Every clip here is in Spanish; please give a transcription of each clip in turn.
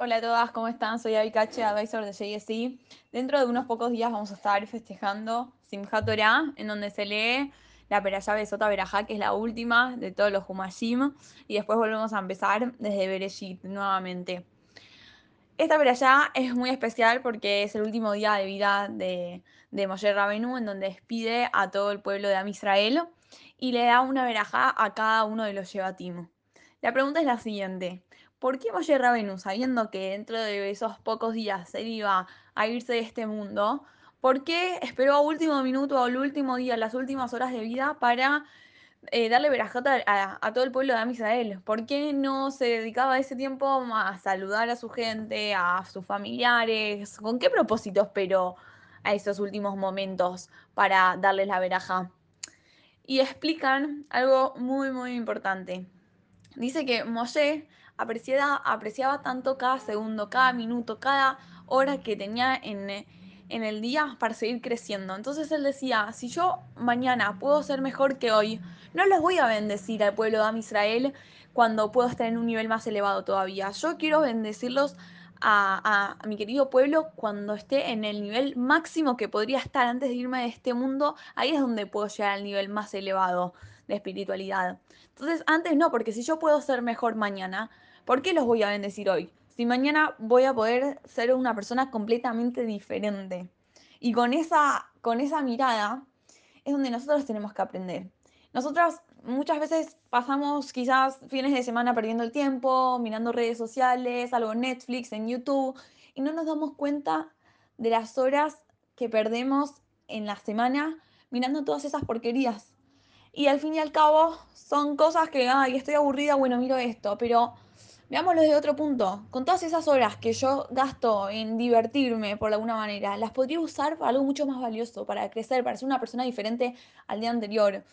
Hola a todas, ¿cómo están? Soy Abikache, advisor de JSC. Dentro de unos pocos días vamos a estar festejando Simchat Torah, en donde se lee la Perashá Besota Berajá, que es la última de todos los Humashim, y después volvemos a empezar desde Bereshit nuevamente. Esta Perashá es muy especial porque es el último día de vida de, de Moshe Rabenu, en donde despide a todo el pueblo de Am Israel y le da una verajá a cada uno de los Shevatim. La pregunta es la siguiente. ¿Por qué Moshe Rabenu, sabiendo que dentro de esos pocos días él iba a irse de este mundo, ¿por qué esperó a último minuto al último día, las últimas horas de vida, para eh, darle verajota a, todo el pueblo de Am Israel? ¿Por qué no se dedicaba ese tiempo a saludar a su gente, a sus familiares? ¿Con qué propósito esperó a esos últimos momentos para darles la veraja? Y explican algo muy, muy importante. Dice que Moshe apreciaba, tanto cada segundo, cada minuto, cada hora que tenía en, en el día para seguir creciendo. Entonces él decía, si yo mañana puedo ser mejor que hoy, no los voy a bendecir al pueblo de Am Israel cuando puedo estar en un nivel más elevado todavía. Yo quiero bendecirlos a, mi querido pueblo cuando esté en el nivel máximo que podría estar antes de irme de este mundo. Ahí es donde puedo llegar al nivel más elevado de espiritualidad. Entonces, antes no, porque si yo puedo ser mejor mañana, ¿por qué los voy a bendecir hoy? Si mañana voy a poder ser una persona completamente diferente. Y con esa, con esa mirada es donde nosotros tenemos que aprender. Nosotras muchas veces pasamos quizás fines de semana perdiendo el tiempo, mirando redes sociales, algo en Netflix, en YouTube, y no nos damos cuenta de las horas que perdemos en la semana mirando todas esas porquerías. Y al fin y al cabo son cosas que, ay, estoy aburrida, bueno, miro esto, pero veámoslo desde otro punto. Con todas esas horas que yo gasto en divertirme por alguna manera, las podría usar para algo mucho más valioso, para crecer, para ser una persona diferente al día anterior.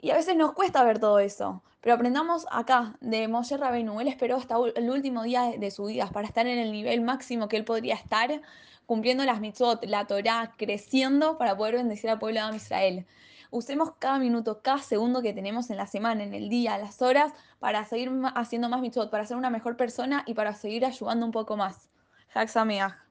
Y a veces nos cuesta ver todo eso. Pero aprendamos acá de Moshe Rabenu. Él esperó hasta el último día de su vida para estar en el nivel máximo que él podría estar, cumpliendo las mitzvot, la Torah, creciendo para poder bendecir al pueblo de Israel. Usemos cada minuto, cada segundo que tenemos en la semana, en el día, las horas, para seguir haciendo más mitzvot, para ser una mejor persona y para seguir ayudando un poco más. Haxameach.